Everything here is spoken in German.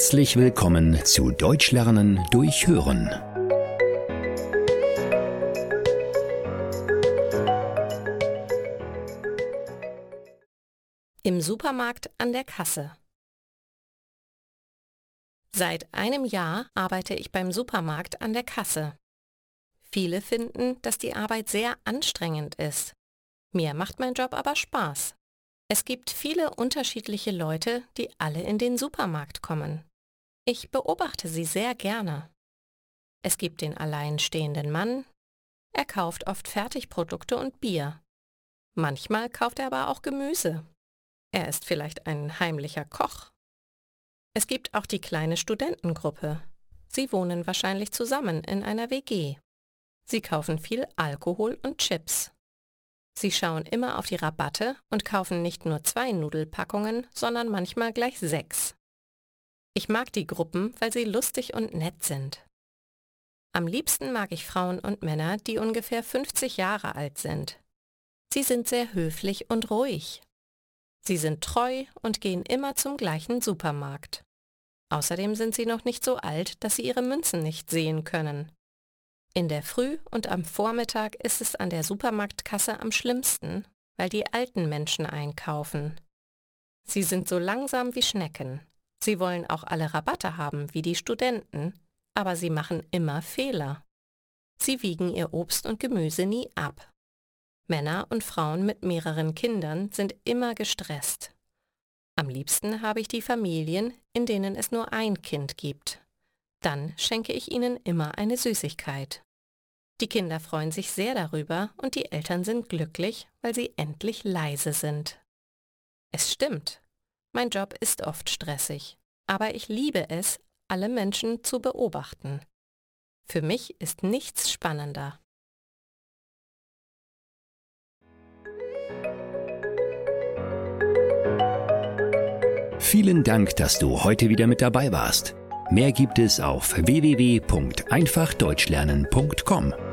Herzlich willkommen zu Deutsch lernen durch Hören. Im Supermarkt an der Kasse. Seit einem Jahr arbeite ich beim Supermarkt an der Kasse. Viele finden, dass die Arbeit sehr anstrengend ist. Mir macht mein Job aber Spaß. Es gibt viele unterschiedliche Leute, die alle in den Supermarkt kommen. Ich beobachte sie sehr gerne. Es gibt den alleinstehenden Mann. Er kauft oft Fertigprodukte und Bier. Manchmal kauft er aber auch Gemüse. Er ist vielleicht ein heimlicher Koch. Es gibt auch die kleine Studentengruppe. Sie wohnen wahrscheinlich zusammen in einer WG. Sie kaufen viel Alkohol und Chips. Sie schauen immer auf die Rabatte und kaufen nicht nur zwei Nudelpackungen, sondern manchmal gleich sechs. Ich mag die Gruppen, weil sie lustig und nett sind. Am liebsten mag ich Frauen und Männer, die ungefähr 50 Jahre alt sind. Sie sind sehr höflich und ruhig. Sie sind treu und gehen immer zum gleichen Supermarkt. Außerdem sind sie noch nicht so alt, dass sie ihre Münzen nicht sehen können. In der Früh und am Vormittag ist es an der Supermarktkasse am schlimmsten, weil die alten Menschen einkaufen. Sie sind so langsam wie Schnecken. Sie wollen auch alle Rabatte haben wie die Studenten, aber sie machen immer Fehler. Sie wiegen ihr Obst und Gemüse nie ab. Männer und Frauen mit mehreren Kindern sind immer gestresst. Am liebsten habe ich die Familien, in denen es nur ein Kind gibt. Dann schenke ich ihnen immer eine Süßigkeit. Die Kinder freuen sich sehr darüber und die Eltern sind glücklich, weil sie endlich leise sind. Es stimmt, mein Job ist oft stressig, aber ich liebe es, alle Menschen zu beobachten. Für mich ist nichts spannender. Vielen Dank, dass du heute wieder mit dabei warst. Mehr gibt es auf www.einfachdeutschlernen.com.